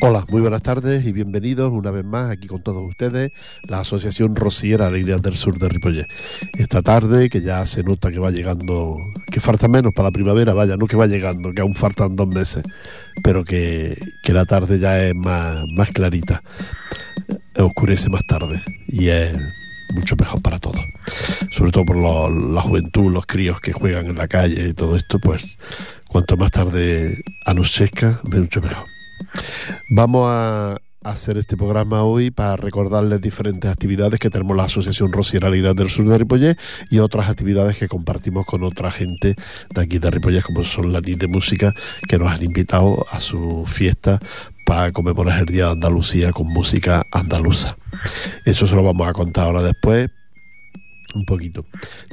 Hola, muy buenas tardes y bienvenidos una vez más aquí con todos ustedes, la Asociación Rociera Alegrías del Sur de Ripollet. Esta tarde, que ya se nota que va llegando, que falta menos para la primavera, vaya, no que va llegando, que aún faltan dos meses, pero que, que la tarde ya es más, más clarita, oscurece más tarde y es mucho mejor para todos. Sobre todo por lo, la juventud, los críos que juegan en la calle y todo esto, pues cuanto más tarde anochezca, mucho mejor. Vamos a hacer este programa hoy para recordarles diferentes actividades que tenemos la Asociación Rociera Lira del Sur de Ripollet y otras actividades que compartimos con otra gente de aquí de Ripollet, como son la NIT de Música, que nos han invitado a su fiesta para conmemorar el Día de Andalucía con música andaluza. Eso se lo vamos a contar ahora después, un poquito.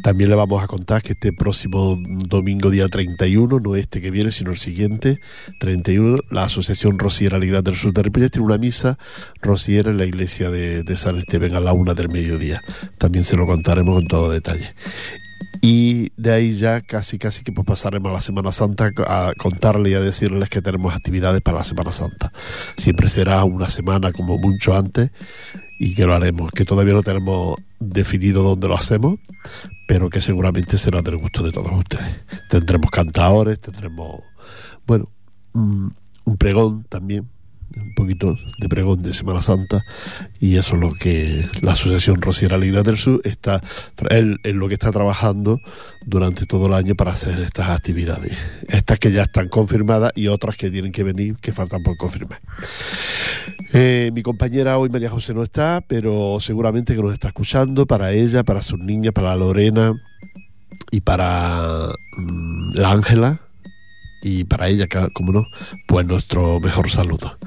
También le vamos a contar que este próximo domingo, día 31, no este que viene, sino el siguiente, 31, la Asociación Rociera Alegría del Sur de Ripollet tiene una misa rociera en la iglesia de, San Esteban a la una del mediodía. También se lo contaremos con todo detalle. Y de ahí ya casi casi que pues pasaremos a la Semana Santa a contarle y a decirles que tenemos actividades para la Semana Santa. Siempre será una semana como mucho antes y que lo haremos, que todavía no tenemos definido dónde lo hacemos, pero que seguramente será del gusto de todos ustedes. Tendremos cantadores, tendremos, bueno, un, un pregón también, un poquito de pregón de Semana Santa y eso es lo que la Asociación Rociera Ligra del Sur está en, en lo que está trabajando durante todo el año para hacer estas actividades. Estas que ya están confirmadas y otras que tienen que venir que faltan por confirmar. Eh, mi compañera hoy María José no está pero seguramente que nos está escuchando para ella, para sus niñas, para Lorena y para mmm, la Ángela y para ella, como no, pues nuestro mejor saludo.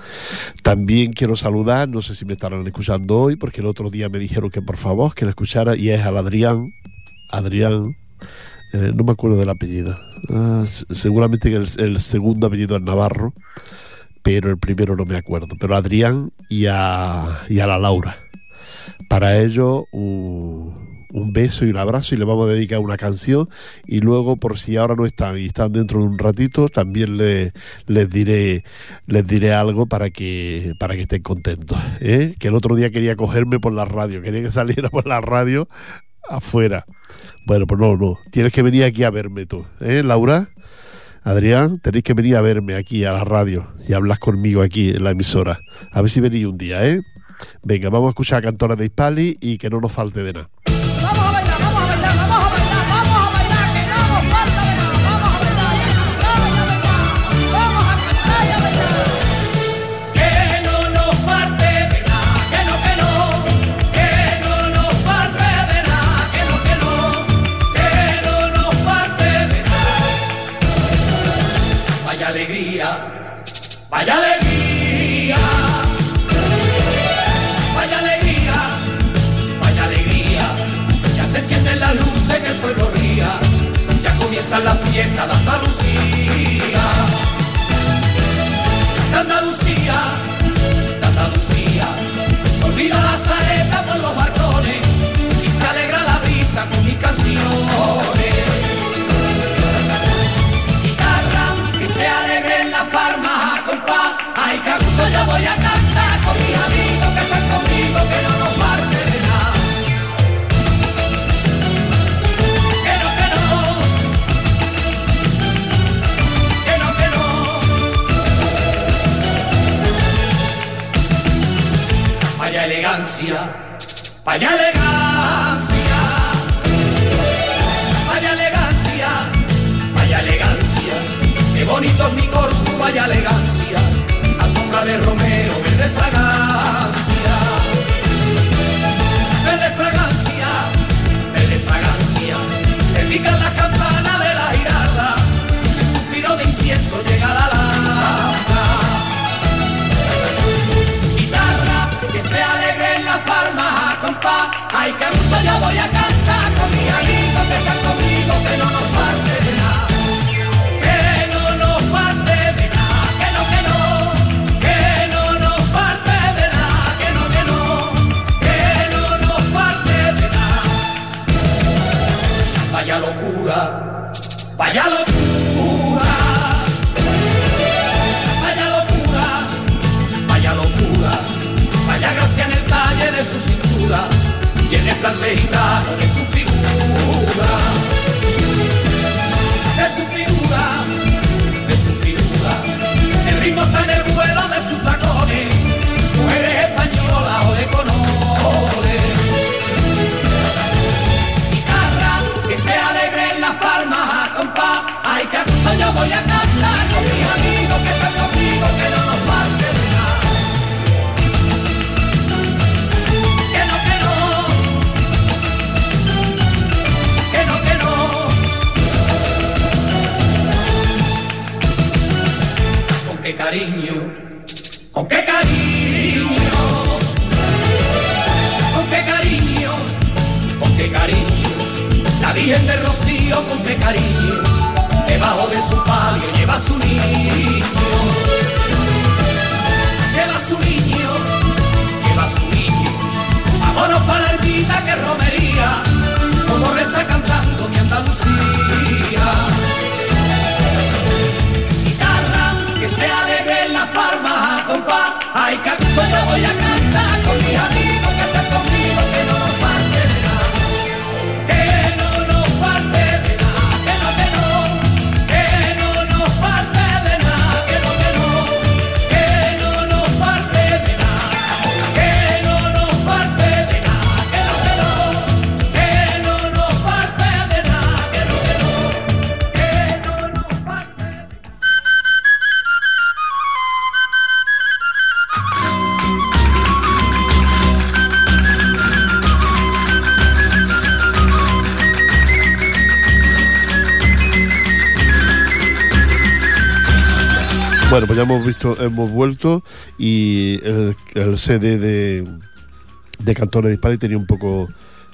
También quiero saludar, no sé si me estarán escuchando hoy, porque el otro día me dijeron que por favor que la escuchara y es al Adrián, Adrián, eh, no me acuerdo del apellido, ah, seguramente el, el, segundo apellido es Navarro, pero el primero no me acuerdo, pero Adrián y a, y a la Laura. Para ello, un beso y un abrazo y le vamos a dedicar una canción y luego por si ahora no están y están dentro de un ratito también le, les diré les diré algo para que para que estén contentos ¿eh? que el otro día quería cogerme por la radio quería que saliera por la radio afuera bueno pues no no tienes que venir aquí a verme tú ¿eh, Laura Adrián, tenéis que venir a verme aquí a la radio y hablar conmigo aquí en la emisora. A ver si venís un día, ¿eh? Venga, vamos a escuchar a Cantora de Hispali y que no nos falte de nada. Elegancia, vaya elegancia. Vaya elegancia, vaya elegancia. Qué bonito es mi corpus, vaya elegancia. De Romeo, verde fragancia, verde fragancia, verde fragancia, te pican las campanas de la girada, el suspiro de incienso llega a la vaya locura, vaya locura, vaya locura, vaya gracia en el talle de su cintura. Y en el de su figura, de su figura, de su figura, el ritmo tan hemos vuelto y el, el CD de, de Cantores de tenía un poco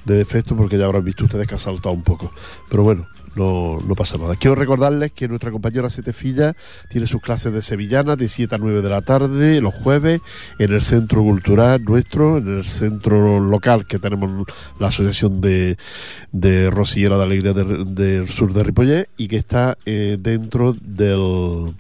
de defecto porque ya habrán visto ustedes que ha saltado un poco. Pero bueno, no, pasa nada. Quiero recordarles que nuestra compañera Setefilla tiene sus clases de sevillana de 7 a 9 de la tarde los jueves en el centro cultural nuestro, en el centro local que tenemos la Asociación de, de Rosillera de Alegría del, del Sur de Ripollet y que está eh, dentro del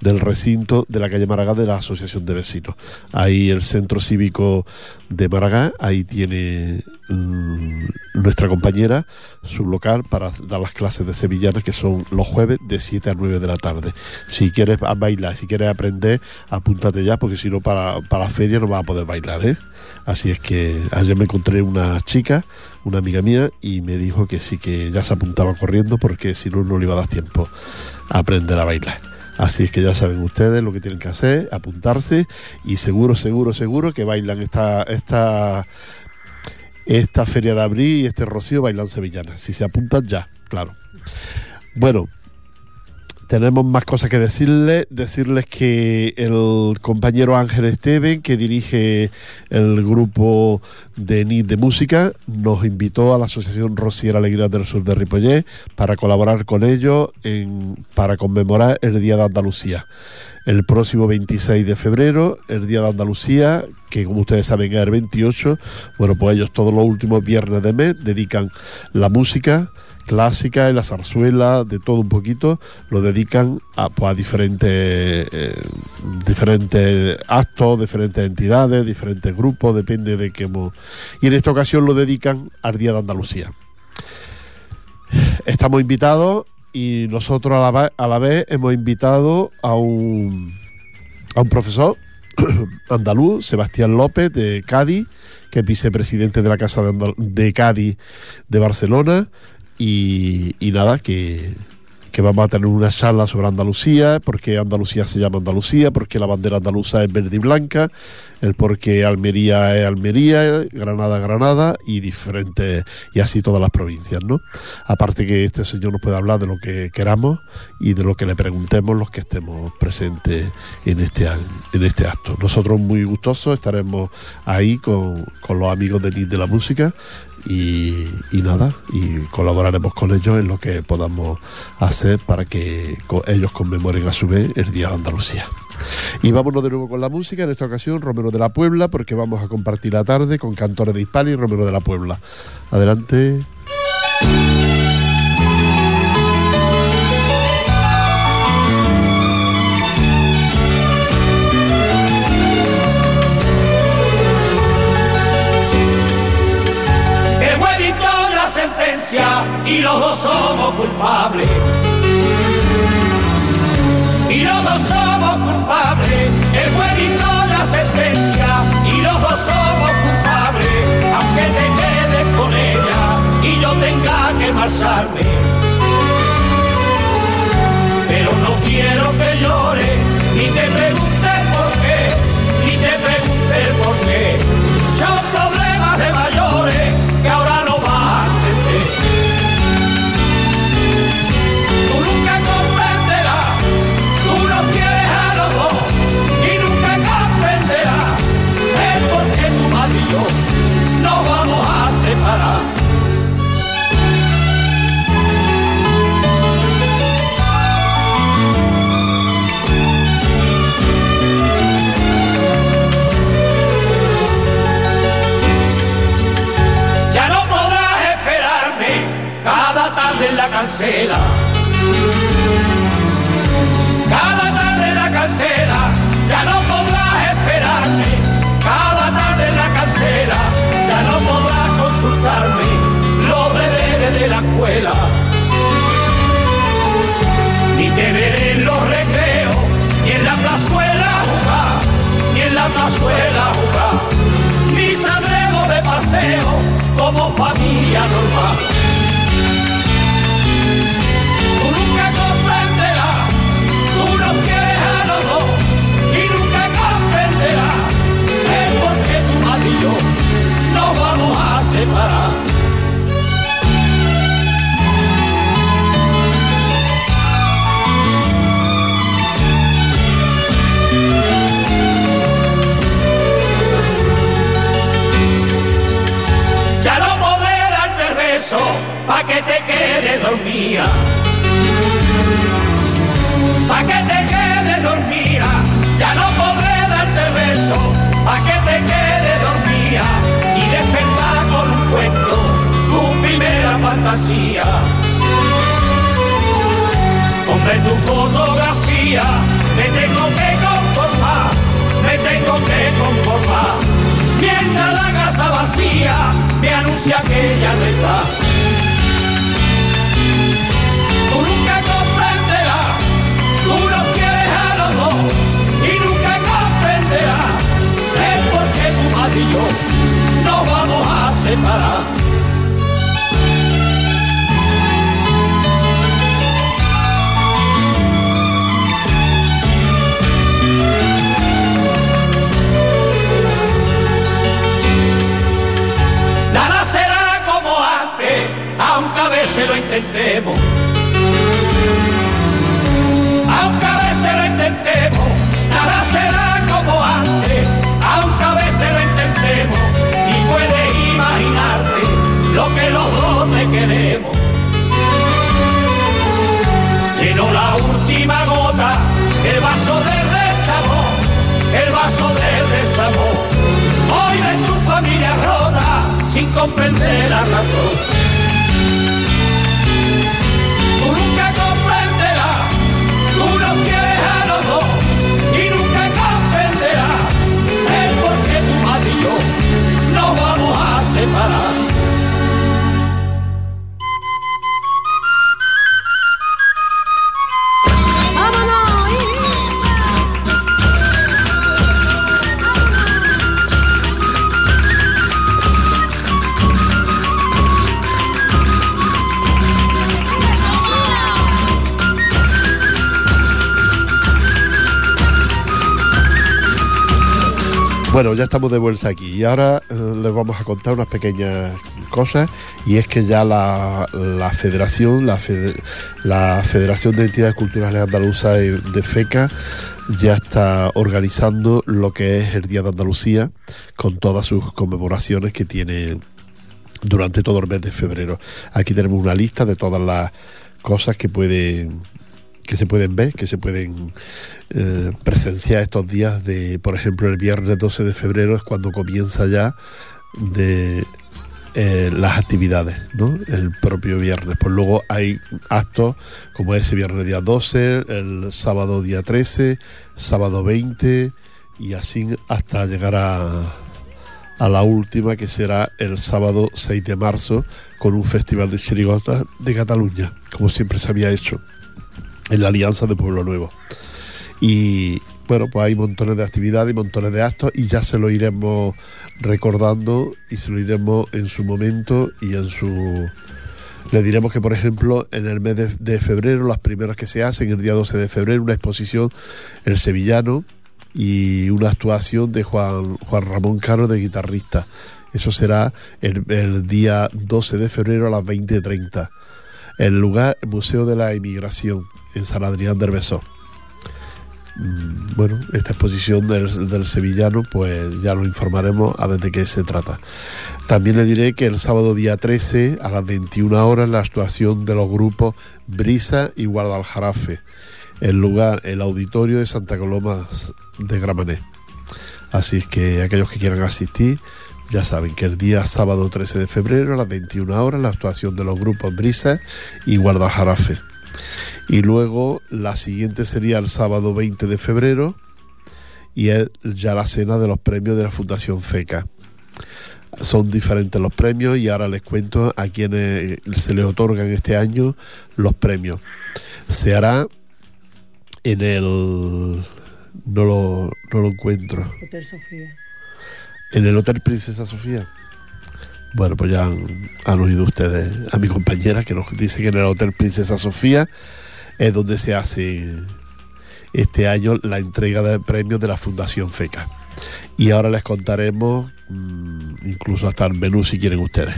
del recinto de la calle Maragá de la Asociación de Vecinos. Ahí el centro cívico de Maragá, ahí tiene mm, nuestra compañera su local para dar las clases de sevillanas que son los jueves de 7 a 9 de la tarde. Si quieres bailar, si quieres aprender, apúntate ya porque si no para, para la feria no vas a poder bailar. ¿eh? Así es que ayer me encontré una chica, una amiga mía, y me dijo que sí que ya se apuntaba corriendo porque si no, no le iba a dar tiempo a aprender a bailar. Así es que ya saben ustedes lo que tienen que hacer, apuntarse y seguro, seguro, seguro que bailan esta, esta, esta feria de abril y este rocío bailan sevillanas. Si se apuntan ya, claro. Bueno, tenemos más cosas que decirles. Decirles que el compañero Ángel Esteven, que dirige el grupo de NIT de música, nos invitó a la Asociación Rociera Alegría del Sur de Ripollet para colaborar con ellos en, para conmemorar el Día de Andalucía. El próximo 26 de febrero, el Día de Andalucía, que como ustedes saben es el 28, bueno, pues ellos todos los últimos viernes de mes dedican la música clásica y la zarzuela, de todo un poquito, lo dedican a, pues, a diferentes, eh, diferentes actos, diferentes entidades, diferentes grupos, depende de qué... mo- Y en esta ocasión lo dedican al Día de Andalucía. Estamos invitados y nosotros a la, a la vez hemos invitado a un, a un profesor andaluz, Sebastián López, de Cádiz, que es vicepresidente de la Casa de, Andal- de Cádiz de Barcelona. Y, nada, que, que vamos a tener una charla sobre Andalucía, por qué Andalucía se llama Andalucía, por qué la bandera andaluza es verde y blanca, el por qué Almería es Almería, Granada Granada y diferentes, y así todas las provincias, ¿no? Aparte que este señor nos puede hablar de lo que queramos y de lo que le preguntemos los que estemos presentes en este, en este acto. Nosotros muy gustosos estaremos ahí con, con los amigos de de la música y, nada, y colaboraremos con ellos en lo que podamos hacer para que ellos conmemoren a su vez el Día de Andalucía. Y vámonos de nuevo con la música, en esta ocasión Romero de la Puebla, porque vamos a compartir la tarde con cantores de Hispania y Romero de la Puebla. Adelante. Y los dos somos culpables. Y los dos somos culpables. El dictó la sentencia y los dos somos culpables. Aunque te quedes con ella y yo tenga que marcharme. Pero no quiero que llores, ni te preguntes por qué, ni te preguntes por qué. Cancela. Cada tarde la cancela, ya no podrás esperarme. Cada tarde la cancela, ya no podrás consultarme los deberes de la escuela. Ni te veré en los recreos, ni en la plazuela intentemos. Aunque a veces lo intentemos, nada será como antes, aunque a veces lo intentemos. Y puedes imaginarte lo que los dos te queremos. Llenó la última gota, el vaso del desamor, el vaso del desamor. Hoy ves tu familia rota sin comprender la razón. Bueno, ya estamos de vuelta aquí y ahora eh, les vamos a contar unas pequeñas cosas y es que ya la, la Federación, la, Fede- la Federación de Entidades Culturales Andaluzas de FECA ya está organizando lo que es el Día de Andalucía con todas sus conmemoraciones que tiene durante todo el mes de febrero. Aquí tenemos una lista de todas las cosas que pueden que se pueden ver, que se pueden eh, presenciar estos días de, por ejemplo, el viernes 12 de febrero es cuando comienza ya de eh, las actividades, ¿no? El propio viernes. Pues luego hay actos como ese viernes día 12, el sábado día 13, sábado 20 y así hasta llegar a, a la última que será el sábado 6 de marzo con un festival de chirigotas de Cataluña, como siempre se había hecho en la Alianza de Pueblo Nuevo. Y bueno, pues hay montones de actividades y montones de actos y ya se lo iremos recordando y se lo iremos en su momento y en su... Le diremos que, por ejemplo, en el mes de, febrero, las primeras que se hacen, el día 12 de febrero, una exposición El Sevillano y una actuación de Juan, Juan Ramón Caro de guitarrista. Eso será el, el día 12 de febrero a las 20.30. El lugar, Museo de la Emigración, en San Adrián del Besós. Mm, Bueno, esta exposición del, sevillano, pues ya lo informaremos a ver de qué se trata. También le diré que el sábado día 13 a las 21 horas la actuación de los grupos Brisa y Guadaljarafe. El lugar, el auditorio de Santa Coloma de Gramané. Así es que aquellos que quieran asistir, Ya saben que el día sábado 13 de febrero a las 21 horas la actuación de los grupos Brisa y Guadalajarafe. Y luego la siguiente sería el sábado 20 de febrero y es ya la cena de los premios de la Fundación FECA. Son diferentes los premios y ahora les cuento a quienes se les otorgan este año los premios. Se hará en el... No lo, no lo encuentro. Hotel Sofía. En el Hotel Princesa Sofía. Bueno, pues ya han, han oído ustedes a mi compañera que nos dice que en el Hotel Princesa Sofía es donde se hace este año la entrega de premios de la Fundación FECA. Y ahora les contaremos mmm, incluso hasta el menú si quieren ustedes.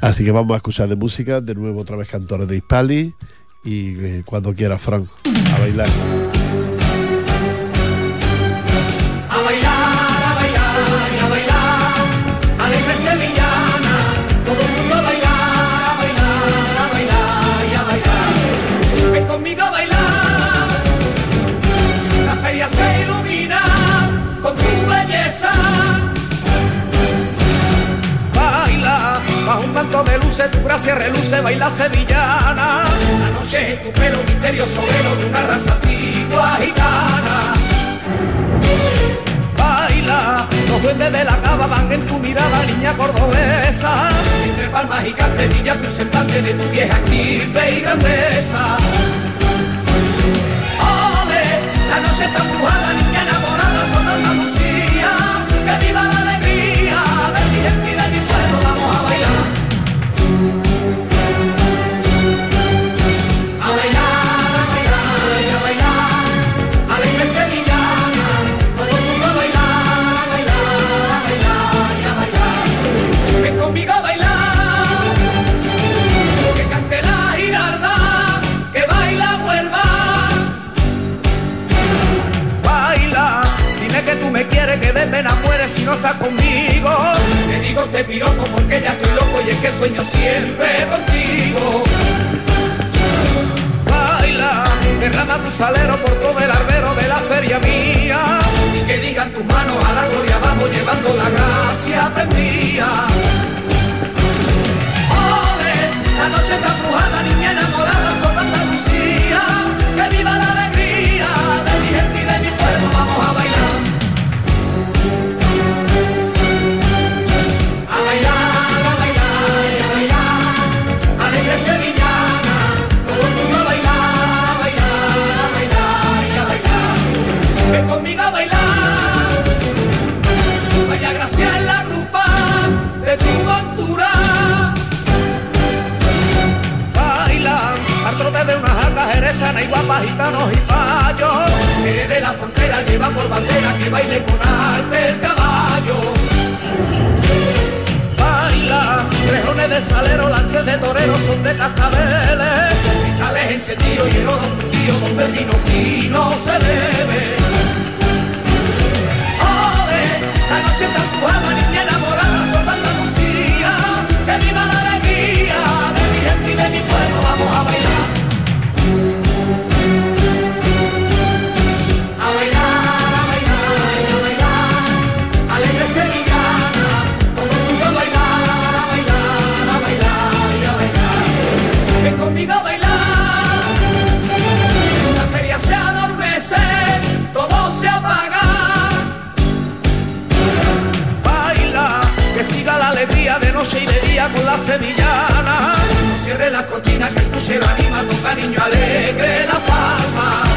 Así que vamos a escuchar de música, de nuevo otra vez cantores de Hispali y eh, cuando quiera, Fran, a bailar. Gracia reluce, baila sevillana. La noche es tu pelo misterioso, velo de una raza antigua gitana baila. Los duendes de la cava van en tu mirada, niña cordobesa. Entre palmas y canterillas, tu semblante de tu vieja estirpe y grandeza. Ole, la noche está empujada, que sueño siempre contigo baila, derrama tu salero por todo el arbero de la feria mía. Y que digan tus manos a la gloria, vamos llevando la gracia prendida. Ole, la noche está brujada, niña gitanos y payos. Eres de la frontera, lleva por bandera que baile con arte el caballo baila Rejones de salero, lances de torero, son de cascabeles Cristales encendidos y el oro fundido Donde el vino fino se bebe Ole, la noche está empujada, niña enamorada Son de Andalucía, que viva sevillana No cierre las cortinas que el puchero anima Toca niño alegre la palma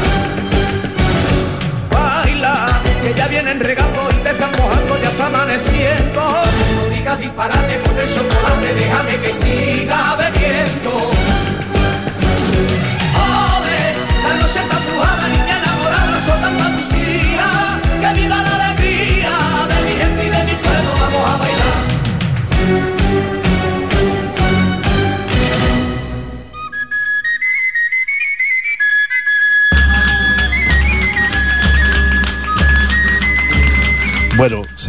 baila, que ya vienen regando y te están mojando, ya está amaneciendo. No digas disparate con el chocolate, déjame que siga bebiendo.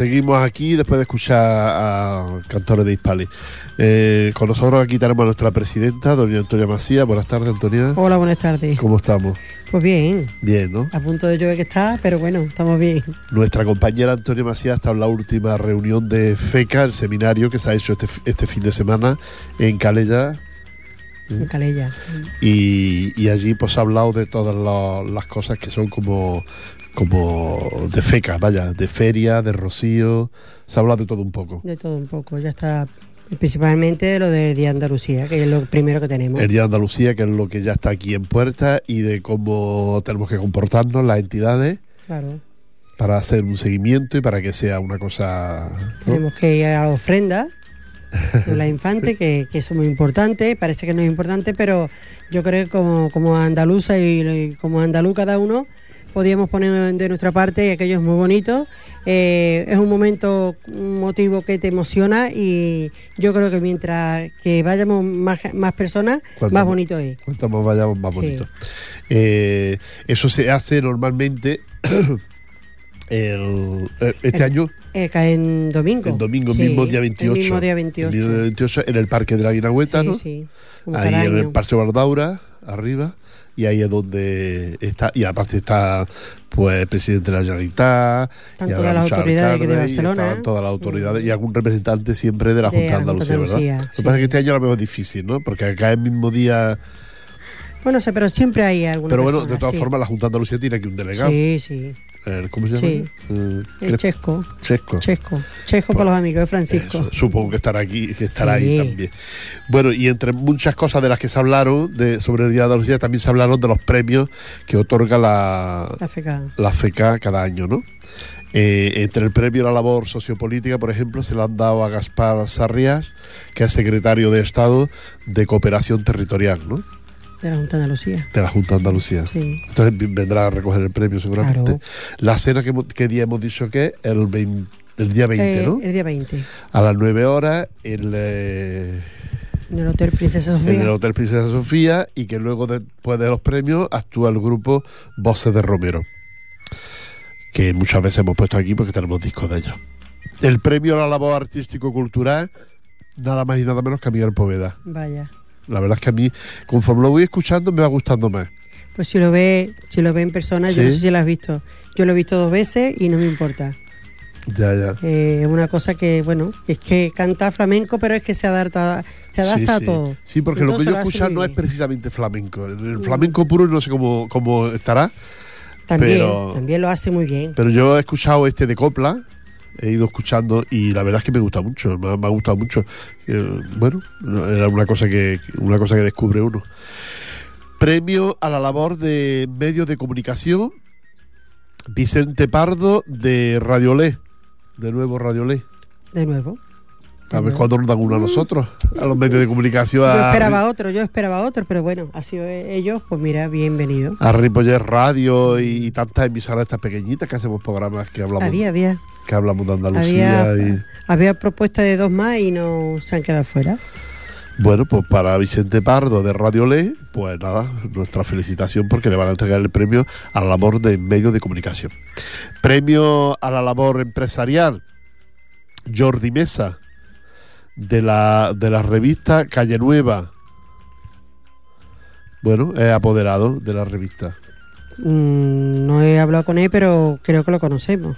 Seguimos aquí después de escuchar a cantores de Hispali. Eh, con nosotros aquí tenemos a nuestra presidenta, doña Antonia Macías. Buenas tardes, Antonia. Hola, buenas tardes. ¿Cómo estamos? Pues bien, Bien, ¿no? a punto de llover que está, pero bueno, estamos bien. Nuestra compañera Antonia Macías está en la última reunión de FECA, el seminario que se ha hecho este, este fin de semana en Calella. En Calella. Y, y allí pues ha hablado de todas la- las cosas que son como, como de FECA, vaya, de feria, de rocío. Se ha hablado de todo un poco. De todo un poco. Ya está principalmente lo del Día de Andalucía, que es lo primero que tenemos. El Día de Andalucía, que es lo que ya está aquí en puerta, y de cómo tenemos que comportarnos las entidades Claro. para hacer un seguimiento y para que sea una cosa... ¿no? Tenemos que ir a la ofrenda de la infante, que, que eso es muy importante. Parece que no es importante, pero yo creo que como, como andaluza y, y como andaluz cada uno, podíamos poner de nuestra parte y aquello es muy bonito. Eh, es un momento, un motivo que te emociona y yo creo que mientras que vayamos más, más personas, Cuanto más bonito es. Cuanto más vayamos, más Sí. bonito. Eh, eso se hace normalmente el- eh, este El- año, cae en domingo. el domingo Sí, mismo, día 28. El mismo día El 28. mismo día 28 en el Parque de la Guinagüeta, sí, ¿no? Ahí en el. Paseo Bardaura, arriba. Y ahí es donde está, y aparte está pues el presidente de la Generalitat, Están y todas las autoridades de y Barcelona. están todas las autoridades Mm. y algún representante siempre de la Junta de Andalucía, ¿verdad? Andalucía, Lo que sí. pasa es que este año a lo mejor es difícil, ¿no? Porque acá el mismo día. Bueno, sé, pero siempre hay alguna Pero bueno, de todas sí. formas, la Junta de Andalucía tiene aquí un delegado. Sí, sí. El- ¿Cómo se llama? Sí. El. Chesco. Chesco. Chesco. Chesco para los amigos de Francisco. Eso, supongo que estará aquí, que estará ahí también. Bueno, y entre muchas cosas de las que se hablaron de, sobre el Día de Andalucía, también se hablaron de los premios que otorga la, La FECA. la FECA cada año, ¿no? Eh, entre el premio a la labor sociopolítica, por ejemplo, se le han dado a Gaspar Sarrias, que es secretario de Estado de Cooperación Territorial, ¿no? De la Junta de Andalucía. De la Junta de Andalucía. Sí. Entonces vendrá a recoger el premio seguramente. Claro. La cena que, hemos- ¿qué día hemos dicho que es? El, 20 el día 20, Eh, ¿no? El día 20. A las 9 horas el, eh, En el Hotel Princesa en Sofía. el Hotel Princesa Sofía y que luego después de los premios actúa el grupo Voces de Romero, que muchas veces hemos puesto aquí porque tenemos discos de ellos. El premio a la labor artístico-cultural, nada más y nada menos que a Miguel Poveda. Vaya. La verdad es que a mí, conforme lo voy escuchando, me va gustando más. Pues si lo ve, si lo ve en persona, yo no sé si lo has visto. Yo lo he visto dos veces y no me importa. Ya, ya. Eh, Es una cosa que, bueno, es que canta flamenco, pero es que se adapta, se adapta sí, a todo. Sí, porque lo que yo muy no es precisamente flamenco. El flamenco puro no sé cómo, cómo estará, También, pero- también lo hace muy bien. pero yo he escuchado este de Copla, he ido escuchando y la verdad es que me gusta mucho, me, ha- me ha gustado mucho. Eh, bueno, era una cosa que una cosa que descubre uno. Premio a la labor de medios de comunicación Vicente Pardo de Radiolé, de nuevo Radiolé. De nuevo. A ver cuándo nos dan uno a nosotros, a los medios de comunicación. Yo esperaba otro, yo esperaba otro, pero bueno, ha sido ellos, pues mira, bienvenido. a Ripollet Radio y, tantas emisoras estas pequeñitas que hacemos programas que hablamos, Había, había, que hablamos de Andalucía había, y había propuestas de dos más y no se han quedado fuera. bueno pues para Vicente Pardo de Radio Le pues nada nuestra felicitación porque le van a entregar el premio a la labor de medios de comunicación premio a la labor empresarial Jordi Mesa de la de la revista Calle Nueva bueno es apoderado de la revista Mm, no he hablado con él, pero creo que lo conocemos.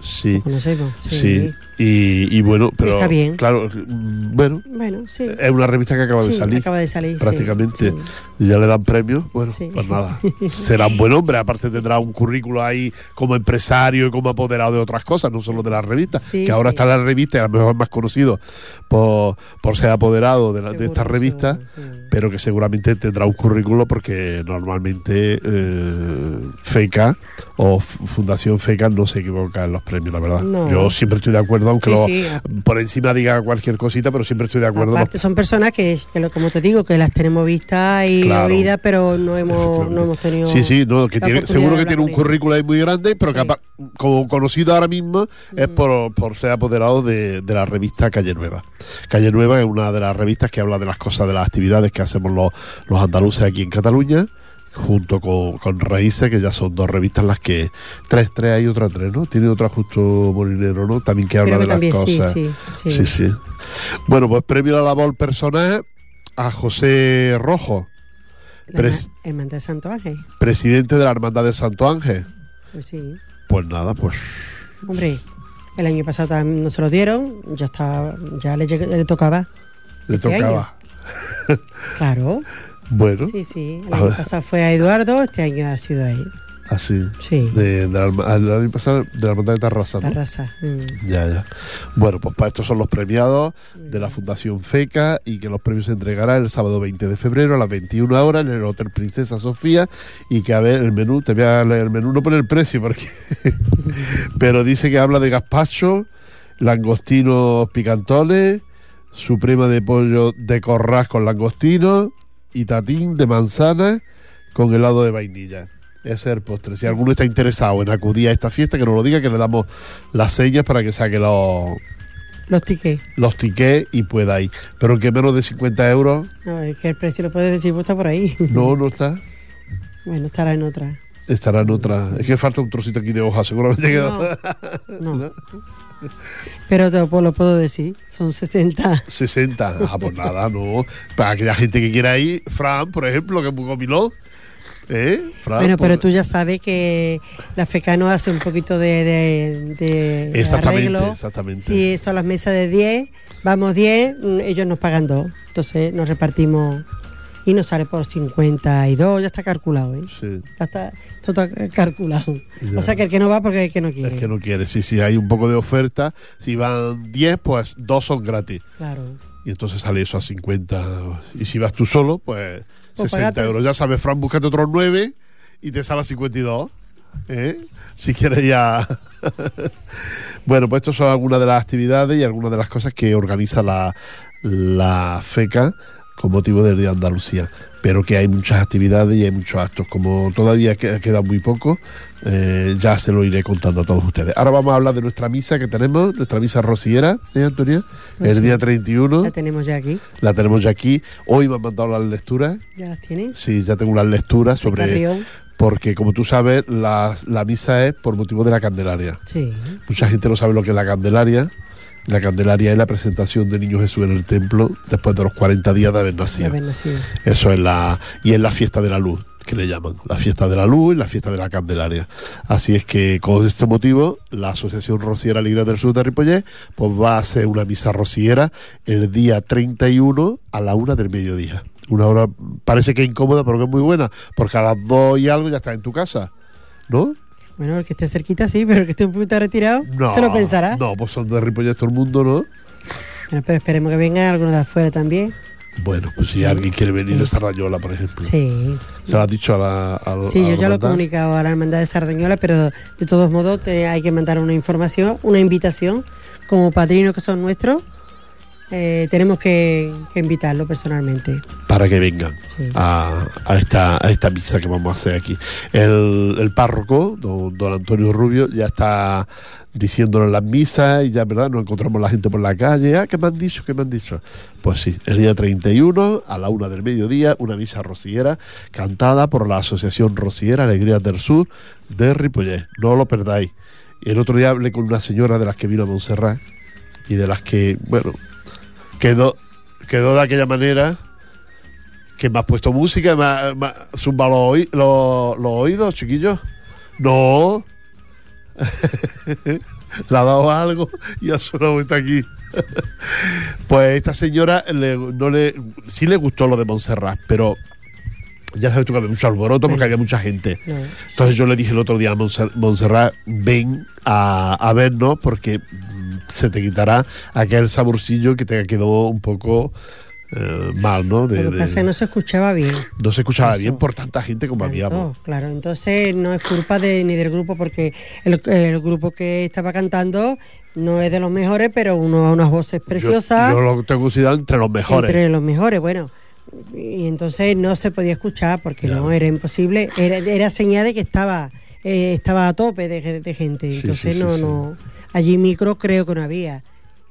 Sí. Sí. Sí, y, y bueno, pero Está bien. claro, bueno, Bueno, sí. es una revista que acaba de salir, acaba de salir. prácticamente. ya le dan premios, bueno, pues nada, será un buen hombre, aparte tendrá un currículo ahí como empresario y como apoderado de otras cosas, no solo de la revista, Sí, que ahora está la revista y a lo mejor es más conocido por, por ser apoderado de, la- de esta revista, seguro. Pero que seguramente tendrá un currículo porque normalmente eh, FECA o Fundación FECA no se equivoca en los premios, la verdad. No. Yo siempre estoy de acuerdo, aunque Sí, lo- sí, por encima diga cualquier cosita, pero siempre estoy de acuerdo. Aparte son personas que, que lo- como te digo, que las tenemos vistas y Claro. oídas, pero no hemos, no hemos tenido. Sí, sí, no, que tiene, seguro que tiene un currículo ahí muy grande, pero Sí. Como conocido ahora mismo es Ujú. por, por ser apoderado de, de la revista Calle Nueva. Calle Nueva es una de las revistas que habla de las cosas, de las actividades que hacemos los, los andaluces aquí en Cataluña, junto con, con Raíces, que ya son dos revistas las que... Tres, tres hay otra tres, ¿no? Tiene otra justo Molinero, ¿no? También que habla Creo de que las también, cosas. sí, sí. Sí, sí. Bueno, pues premio a la labor personal a José Rojo, La Hermandad de Santo Ángel. presidente de la Hermandad de Santo Ángel. Pues sí. Pues nada, pues Hombre, el año pasado nos se lo dieron, ya está, ya le, le tocaba. le Este tocaba. Claro, Bueno, sí, sí. El año pasado fue a Eduardo, este año ha sido a él. Así. Sí, De, de la, año pasado de la Hermandad de Tarrasa, la ¿no? raza. mm. Ya, ya. Bueno, pues para estos son los premiados de la Fundación FECA y que los premios se entregarán el sábado 20 de febrero a las 21 horas en el Hotel Princesa Sofía y que a ver el menú, te voy a leer el menú, no pone el precio porque... pero dice que habla de gazpacho, langostinos picantones, suprema de pollo de corraz con langostino y tatín de manzana con helado de vainilla. Es el postre. Si alguno está interesado en acudir a esta fiesta, que nos lo diga, que le damos las señas para que saque los, Los tickets. los tickets y pueda ir. Pero que menos de 50 euros, No, es que el precio lo puedes decir, pues está por ahí. no, no está. bueno, estará en otra. Estará en otra. Es que falta un trocito aquí de hoja, seguramente No, no. Pero te lo, puedo- lo puedo decir, son 60. 60. Ah, pues nada, no. Para aquella gente que quiera ir, Fran, por ejemplo, que es muy comilón. ¿Eh? Bueno, pero tú ya sabes que la FECANO hace un poquito de, de, de Exactamente, arreglo. exactamente. Si son las mesas de 10, vamos 10, mm, ellos nos pagan dos. Entonces nos repartimos y nos sale por 52, ya está calculado, ¿eh? Sí. Ya está todo calculado. Ya. O sea que el que no va porque es que no quiere. Es que no quiere. Sí, sí, hay un poco de oferta. Si van 10, pues dos son gratis. Claro. Y entonces sale eso a 50. Y si vas tú solo, Pues 60 pagate. euros. Ya sabes, Fran, búscate otros 9 y te sale a 52. ¿eh? Si quieres ya. bueno, pues estas son algunas de las actividades y algunas de las cosas que organiza la, la FECA con motivo del Día de Andalucía. Pero que hay muchas actividades y hay muchos actos. Como todavía que- queda muy poco, eh, ya se lo iré contando a todos ustedes. Ahora vamos a hablar de nuestra misa que tenemos, nuestra misa rociera, ¿eh, Antonia? El día 31. La tenemos ya aquí. La tenemos ya aquí. Hoy me han mandado las lecturas. ¿Ya las tienes? Sí, ya tengo las lecturas sobre. Carrión. Porque, como tú sabes, la, la misa es por motivo de la Candelaria. Sí. Mucha gente no sabe lo que es la Candelaria. La Candelaria es la presentación de Niño Jesús en el templo después de los 40 días de haber De nacido. haber nacido. Eso es la. Y es la fiesta de la luz, que le llaman. La fiesta de la luz y la fiesta de la Candelaria. Así es que, con este motivo, la Asociación Rociera Libre del Sur de Ripollet pues va a hacer una misa rociera el día 31 a la una del mediodía. Una hora parece que incómoda, pero que es muy buena, porque a las dos y algo ya estás en tu casa. ¿No? Bueno, el que esté cerquita sí, pero el que esté un poquito retirado No. se lo pensará. No, pues son de Ripollet todo el mundo, ¿no? Bueno, pero esperemos que vengan algunos de afuera también. Bueno, pues si alguien quiere venir de Sarrayola, por ejemplo. Sí. Se lo has dicho a la. a- Sí, a yo ya lo he comunicado a la Hermandad de Sardañola, pero de todos modos te- hay que mandar una información, una invitación. Como padrinos que son nuestros, eh, tenemos que, que invitarlo personalmente. para que vengan Sí. a, a esta, a esta misa que vamos a hacer aquí. El, el párroco, don, don Antonio Rubio, ya está diciéndonos las misas y ya, ¿verdad? Nos encontramos la gente por la calle. Ah, ¿qué me han dicho? ¿Qué me han dicho? Pues sí, el día 31, a la una del mediodía, una misa rociera cantada por la Asociación Rociera Alegrías del Sur de Ripollet. No lo perdáis. El otro día hablé con una señora de las que vino a Montserrat y de las que, bueno, quedó, quedó de aquella manera que me has puesto música, me ha, zumbado los oídos, chiquillos. No. Le ha dado algo y ha sonado está aquí. pues esta señora le- no le, sí le gustó lo de Montserrat, pero ya sabes tú que había mucho alboroto porque había mucha gente. Entonces yo le dije el otro día a Montser- Montserrat, ven a, a vernos porque mm, se te quitará aquel saborcillo que te quedó un poco eh, mal, ¿no? De- Lo que pasa no se escuchaba bien. no se escuchaba Eso. bien por tanta gente como Tanto, habíamos. Claro, entonces no es culpa de, ni del grupo, porque el, el grupo que estaba cantando no es de los mejores, pero uno unas voces preciosas. Yo, yo lo tengo considerado entre los mejores. Entre los mejores, bueno. Y entonces no se podía escuchar porque Claro. no era imposible. Era, era señal de que estaba eh, estaba a tope de, de gente. Sí, Entonces sí, no, sí. no. Allí micro creo que no había.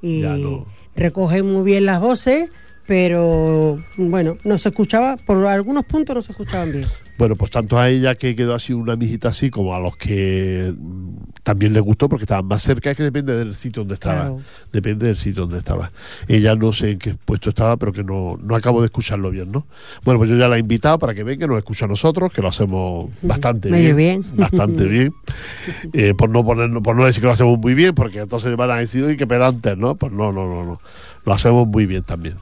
Y no. recogen muy bien las voces, pero bueno, no se escuchaba, por algunos puntos no se escuchaban bien. Bueno, pues tanto a ella que quedó así una mijita así, como a los que mm, también les gustó porque estaban más cerca, es que depende del sitio donde estaba. Claro. Depende del sitio donde estaba. Ella no sé en qué puesto estaba, pero que no, no acabo de escucharlo bien, ¿no? Bueno, pues yo ya la he invitado para que venga, nos escuche a nosotros, que lo hacemos bastante Medio bien. Bastante bien. Eh, por no ponernos, por no decir que lo hacemos muy bien, porque entonces van a decir, uy, qué pedantes, ¿no? Pues no, no, no, no. Lo hacemos muy bien también.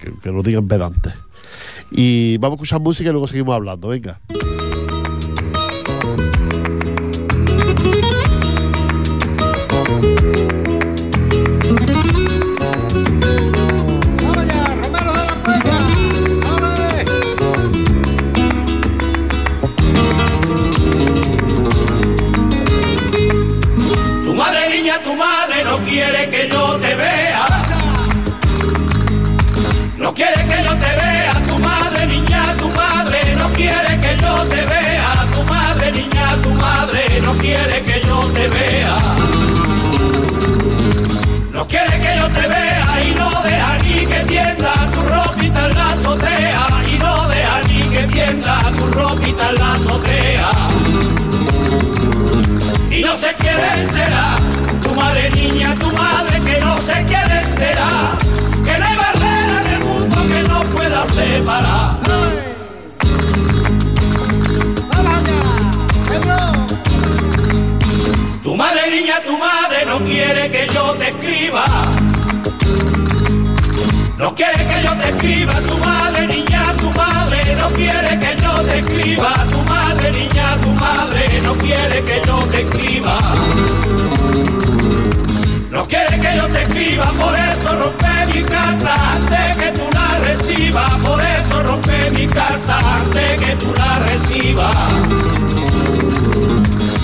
Que, que digan pedantes. Y vamos a escuchar música y luego seguimos hablando, venga. Deja ni que tienda tu ropita en la azotea. Y no deja ni que tienda tu ropita en la azotea y no se quiere enterar. Tu madre niña, tu madre que no se quiere enterar. Que no hay barrera en el mundo que no pueda separar. Tu madre niña, tu madre no quiere que yo te escriba. No quiere que yo te escriba, tu madre niña, tu madre no quiere que yo te escriba, tu madre niña, tu madre no quiere que yo te escriba. No quiere que yo te escriba, por eso rompe mi carta antes que tú la recibas, por eso rompe mi carta antes que tú la recibas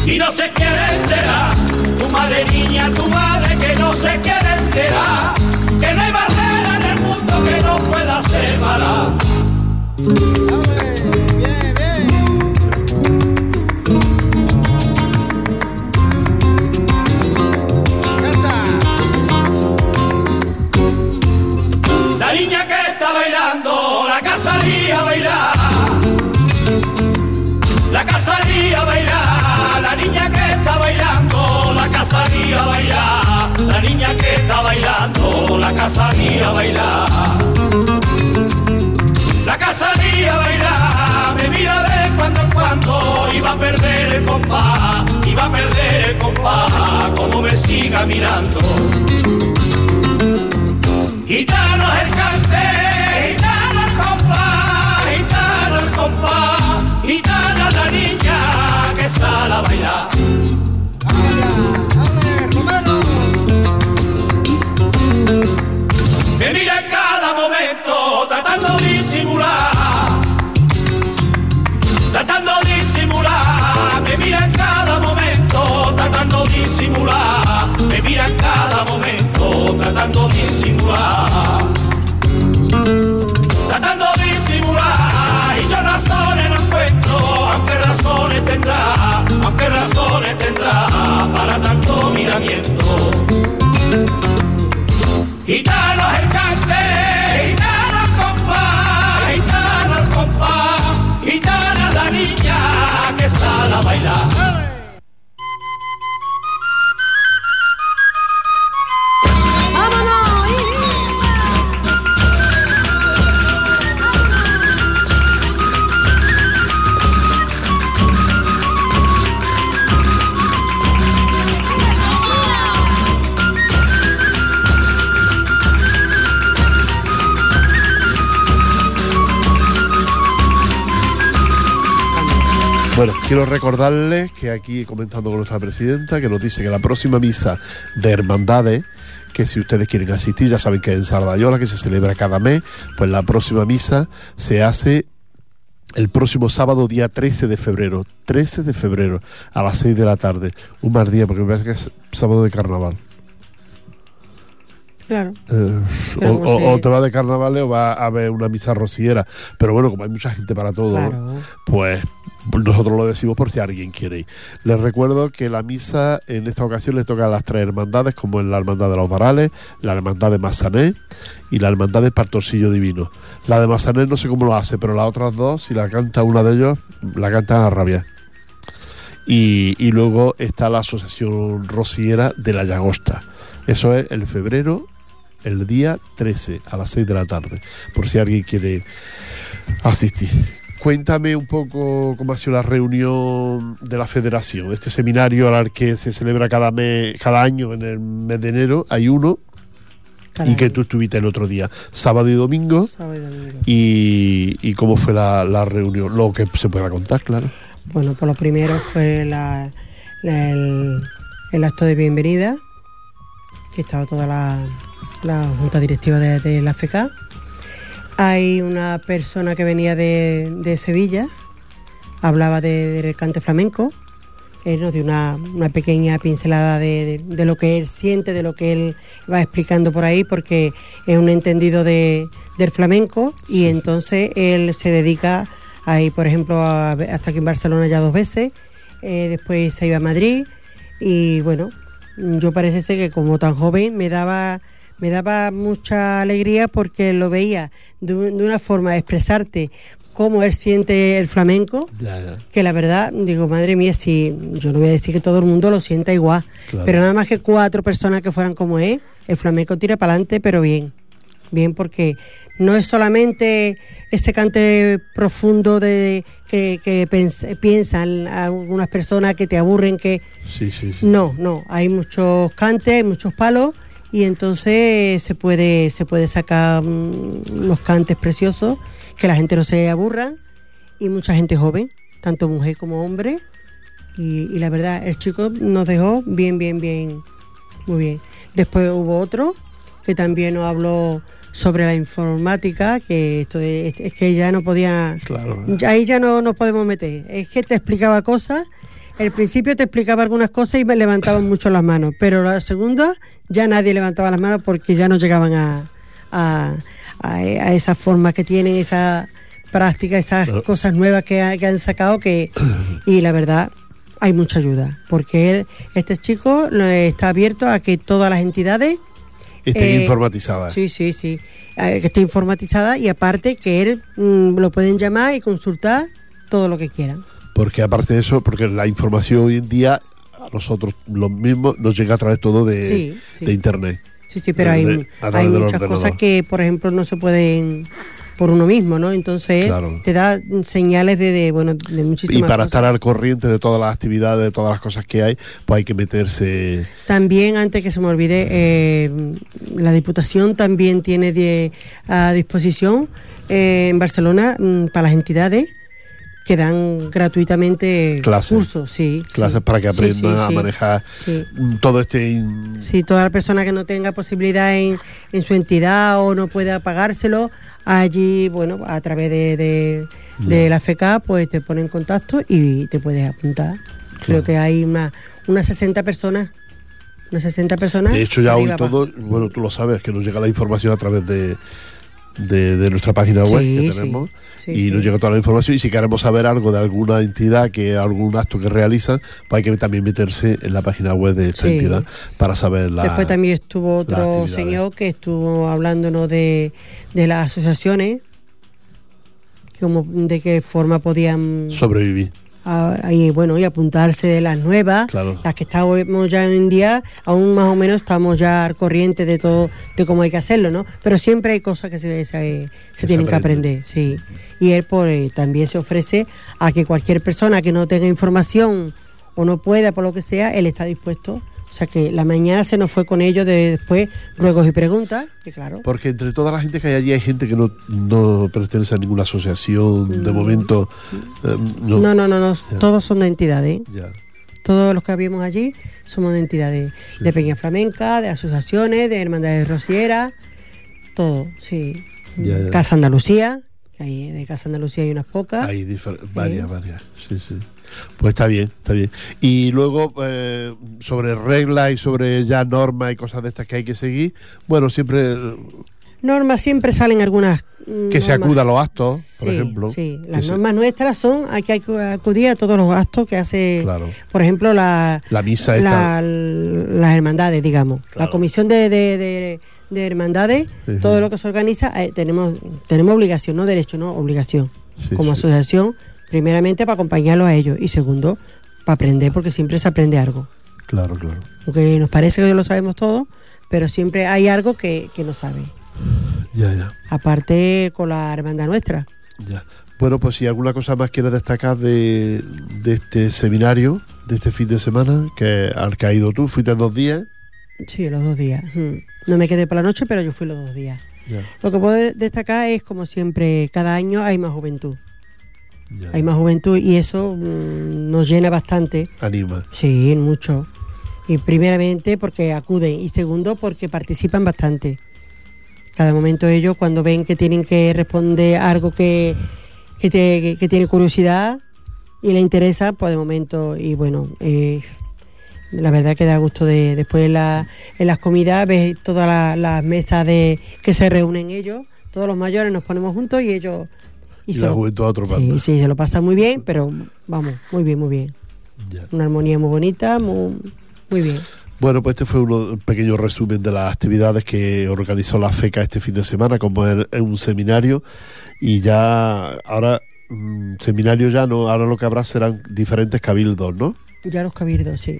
y no se quiere enterar. Tu madre niña, tu madre que no se quiere enterar. Que no hay que no pueda separar. ¡Bien, bien! La niña que está bailando, la casaría a bailar. La casaría a bailar, la niña que está bailando, la casaría a bailar. Está bailando, la casaría a bailar. La casaría a bailar, me mira de cuando en cuando, iba a perder el compás, iba a perder el compás, como me siga mirando. Gitano es el cante, gitano el compás, gitano el compás, gitana la niña que sale a bailar. De disimular, tratando de disimular, me mira en cada momento. Tratando de disimular, me mira en cada momento. Tratando de disimular. Recordarles que aquí comentando con nuestra presidenta, que nos dice que la próxima misa de hermandades, que si ustedes quieren asistir, ya saben que en Sardayola, que se celebra cada mes, pues la próxima misa se hace el próximo sábado, día 13 de febrero. 13 de febrero, a las 6 de la tarde. Un mal día, porque me parece que es sábado de carnaval. Claro. Eh, o, como o- se- o te va de carnaval o va a haber una misa rociera. Pero bueno, como hay mucha gente para todo, Claro. pues Nosotros lo decimos por si alguien quiere. Les recuerdo que la misa en esta ocasión le toca a las tres hermandades, como en la Hermandad de los Varales, la Hermandad de Massané y la Hermandad de Pastorcillo Divino. La de Massané no sé cómo lo hace, pero las otras dos, si la canta una de ellos, la cantan a rabia. Y, y luego está la Asociación Rociera de la Llagosta. Eso es el febrero, el día 13, a las 6 de la tarde, por si alguien quiere asistir. Cuéntame un poco cómo ha sido la reunión de la federación, este seminario al que se celebra cada mes, cada año en el mes de enero, hay uno, y que tú estuviste el otro día, sábado y domingo, Sábado y domingo. y, y cómo fue la, la reunión, lo que se pueda contar, claro. Bueno, por lo primero fue la, la- el, el acto de bienvenida, que estaba toda la, junta directiva de, de la FK. Hay una persona que venía de, de Sevilla, hablaba de- del cante flamenco, él nos dio una, una pequeña pincelada de, de- de lo que él siente, de lo que él va explicando por ahí, porque es un entendido de- del flamenco y entonces él se dedica a ir, por ejemplo, a- hasta aquí en Barcelona ya dos veces, eh, después se iba a Madrid y bueno, yo parece ser que como tan joven me daba me daba mucha alegría porque lo veía de, de una forma de expresarte cómo él siente el flamenco ya. que la verdad, digo, madre mía, si yo no voy a decir que todo el mundo lo sienta igual, Claro. pero nada más que cuatro personas que fueran como él, el flamenco tira para adelante, pero bien, bien, porque no es solamente ese cante profundo de que, que piensan algunas personas que te aburren, que Sí, sí, sí. no, no, hay muchos cantes, hay muchos palos y entonces se puede se puede sacar mm, unos cantes preciosos que la gente no se aburra y mucha gente joven, tanto mujer como hombre y, y la verdad el chico nos dejó bien, bien, bien, muy bien. Después hubo otro que también nos habló sobre la informática, que esto es, es que ya no podía Claro. ahí ya no nos podemos meter. Es que te explicaba cosas. El principio te explicaba algunas cosas y me levantaban mucho las manos, pero la segunda ya nadie levantaba las manos porque ya no llegaban a, a, a- a esa forma que tienen, esa práctica, esas cosas nuevas que, ha- que han sacado que y la verdad hay mucha ayuda porque él, este chico está abierto a que todas las entidades Estén Eh, informatizadas. Sí, sí, sí. Eh, que esté informatizada y aparte que él mm, lo pueden llamar y consultar todo lo que quieran. Porque aparte de eso, porque la información hoy en día a nosotros los mismos nos llega a través todo de, Sí, sí. de internet. Sí, sí, pero hay, hay muchas cosas que, por ejemplo, no se pueden por uno mismo, ¿no? Entonces Claro. te da señales de, de, bueno, de muchísimas Y para cosas. estar al corriente de todas las actividades, de todas las cosas que hay, pues hay que meterse. También, antes que se me olvide, eh, la Diputación también tiene de- a disposición eh, en Barcelona mm, para las entidades que dan gratuitamente Clases. cursos, sí. clases sí. para que Sí, sí, aprendan a manejar todo este. in- Sí, toda la persona que no tenga posibilidad en, en su entidad o no pueda pagárselo, allí, bueno, a través de, de, de la FK, pues te pone en contacto y te puedes apuntar. Creo que hay una, unas 60 personas. Unas 60 personas. De hecho, ya hoy todo, bueno, tú lo sabes, que nos llega la información a través de, de, de nuestra página web Sí, que tenemos Sí, y nos llega toda la información. Y si queremos saber algo de alguna entidad, que algún acto que realizan, pues hay que también meterse en la página web de esta entidad para saber la. Después también estuvo otro señor que estuvo hablándonos de, de las asociaciones, como de qué forma podían sobrevivir. A- y bueno y apuntarse de las nuevas Claro. las que estamos ya hoy en día aún más o menos estamos ya al corriente de todo de cómo hay que hacerlo no pero siempre hay cosas que se, se, se se tienen que aprender sí. Y él por eh, también se ofrece a que cualquier persona que no tenga información o no pueda por lo que sea él está dispuesto o sea que la mañana se nos fue con ellos de después ruegos y preguntas y claro Porque entre toda la gente que hay allí hay gente que no, no pertenece a ninguna asociación de Mm. momento. eh, no. no no no, todos son de entidades. Ya. Todos los que habíamos allí somos de entidades, Sí. de Peña Flamenca, de asociaciones, de hermandades rocieras, todo, sí. Ya, ya. Casa Andalucía, que hay, de Casa Andalucía hay unas pocas. Hay varias, varias. Sí, sí. Pues está bien, está bien. Y luego, eh, sobre reglas y sobre ya normas y cosas de estas que hay que seguir, bueno, siempre eh, Normas siempre salen algunas. mm, Que se acuda a los actos, por ejemplo. Sí, las se- normas nuestras son hay que acu- acudir a todos los actos que hace, Claro. por ejemplo, la, La misa esta. la- las hermandades, digamos. Claro. La comisión de, de, de- de hermandades, todo lo que se organiza, eh, tenemos, tenemos obligación, no derecho, no obligación. Sí, Como asociación, primeramente para acompañarlos a ellos y segundo, para aprender, porque siempre se aprende algo. Claro, claro. Porque nos parece que lo sabemos todo, pero siempre hay algo que, que no sabe. Ya, ya. Aparte con la hermandad nuestra. Ya. Bueno, pues si alguna cosa más quieres destacar de, de este seminario, de este fin de semana, que al que has ido tú, fuiste dos días. Sí, los dos días. Mm. No me quedé por la noche, pero yo fui los dos días. Ya, Lo que puedo destacar es, como siempre, cada año hay más juventud. Ya, Hay más juventud y eso mm, nos llena bastante. Anima. Sí, mucho. Y primeramente porque acuden y segundo porque participan bastante. Cada momento ellos cuando ven que tienen que responder algo que, que, te- que- tiene curiosidad y le interesa, pues de momento, y bueno, eh, la verdad que da gusto de después en, la- en las comidas, ves todas la- las mesas de que se reúnen ellos, todos los mayores nos ponemos juntos y ellos... Y, se la juventud a otro sí, sí, se lo pasa muy bien, pero vamos, muy bien, muy bien. Ya. Una armonía muy bonita, muy, muy bien. Bueno, pues este fue uno- un pequeño resumen de las actividades que organizó la FECA este fin de semana, como en, en un seminario. Y ya, ahora, mm, seminario ya no, ahora lo que habrá serán diferentes cabildos, ¿no? Ya los cabildos, sí.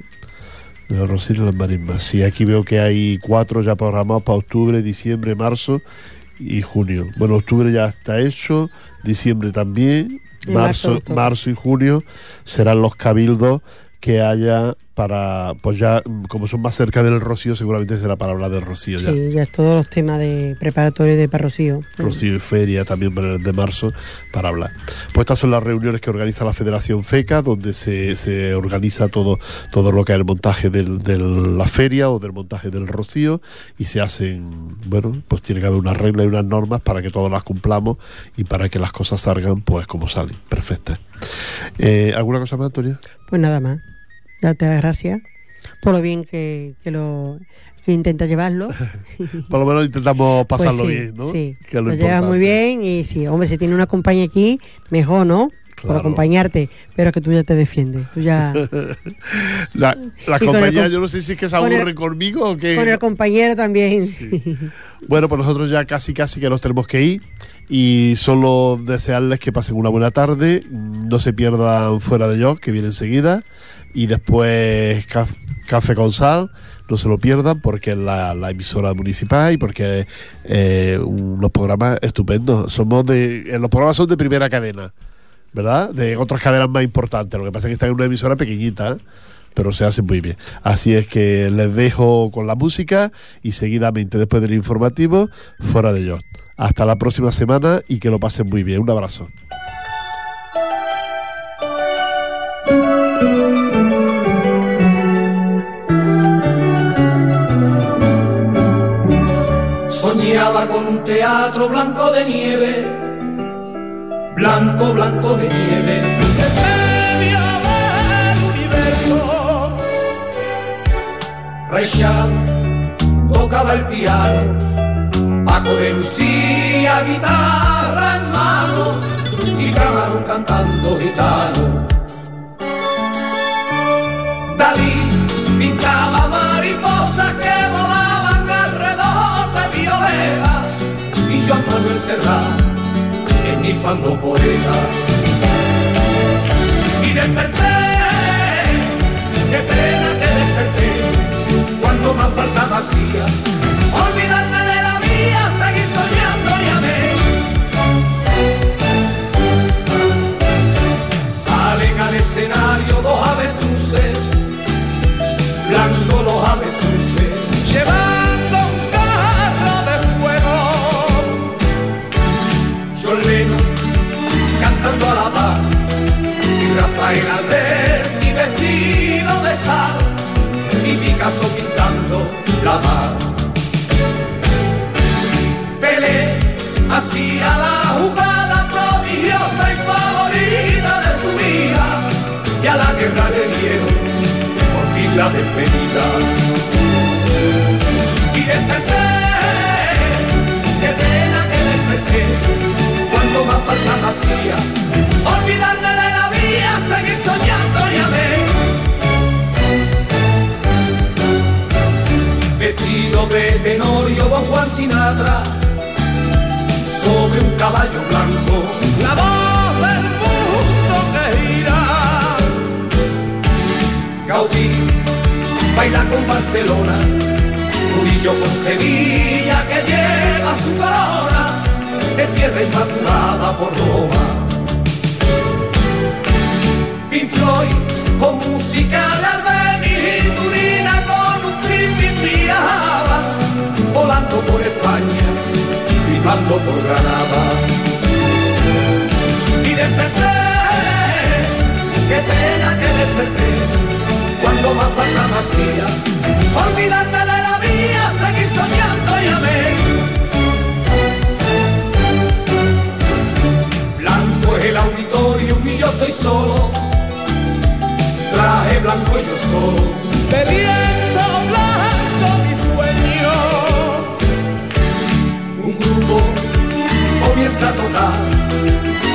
De los Rosarios y las Marismas. Sí, aquí veo que hay cuatro ya programados para octubre, diciembre, marzo y junio. Bueno, octubre ya está hecho, diciembre también, marzo, marzo, marzo y junio serán los cabildos que haya para, pues ya, como son más cerca del Rocío, seguramente será para hablar del Rocío ya. Sí, ya es todos los temas de preparatorios de parrocío. Rocío y Feria también para el de marzo para hablar. Pues estas son las reuniones que organiza la Federación FECA, donde se, se organiza todo, todo lo que es el montaje de la feria o del montaje del Rocío y se hacen, bueno, pues tiene que haber unas reglas y unas normas para que todas las cumplamos y para que las cosas salgan pues como salen, perfectas. Eh, ¿Alguna cosa más, Antonia? Pues nada más. Darte las gracias por lo bien que, que lo que intenta llevarlo. Por lo menos intentamos Pues pasarlo sí, bien, ¿no? Sí, Que es lo, lo llevas muy bien y sí, hombre, si tiene una compañía aquí, mejor, ¿no? Por Claro. acompañarte, pero que tú ya te defiendes. Tú ya. La, la Y con el compañía, com- yo no sé si es que se con el- aburren conmigo o qué. Con el compañero también. Bueno, pues nosotros ya casi casi que nos tenemos que ir y solo desearles que pasen una buena tarde, no se pierdan fuera de yo, que viene enseguida, y después Caf- Café con Sal, no se lo pierdan porque es la, emisora municipal y porque eh, unos programas estupendos. Somos de, eh, los programas son de primera cadena, ¿verdad? De otras cadenas más importantes. Lo que pasa es que están en una emisora pequeñita pero se hace muy bien. Así es que les dejo con la música y seguidamente después del informativo, fuera de York. Hasta la próxima semana y que lo pasen muy bien. Un abrazo. Soñaba con teatro blanco de nieve, blanco, blanco de nieve. Charles tocaba el piano, Paco de Lucía, guitarra en mano, y Camarón cantando gitano. Dalí pintaba mariposas que volaban alrededor de Violeta y Joan Manuel Serrat en mi fango poeta. Y desperté, qué pena cuando más falta caballo blanco. La voz del mundo que gira. Gaudí baila con Barcelona, Murillo con Sevilla que lleva su corona de tierra inmaculada por Roma. Pink Floyd con música de Albeni y Turina con un tripping viajaban volando por España, flipando por Granada. Y desperté, qué pena que desperté, cuando más falta vacía, olvidarme de la vía, seguir soñando y amén. Blanco es el auditorio y yo estoy solo. Traje blanco yo solo. De a tocar.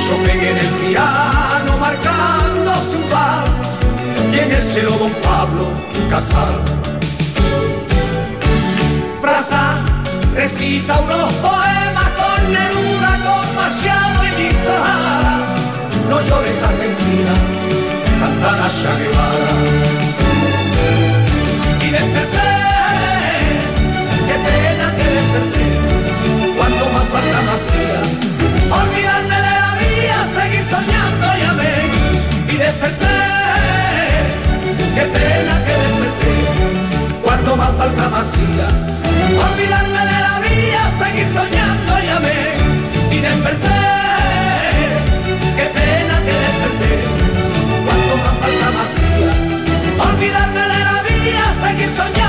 Chopin en el piano marcando su par. Y en el cielo don Pablo Casal. Praza recita unos poemas con Neruda, con Machado y Víctor Jara. No llores Argentina, cantan a Guevara. falta vacía. Olvidarme de la vida, seguir soñando y amé. Y desperté, qué pena que desperté. Cuanto más falta vacía. Olvidarme de la vida, seguir soñando.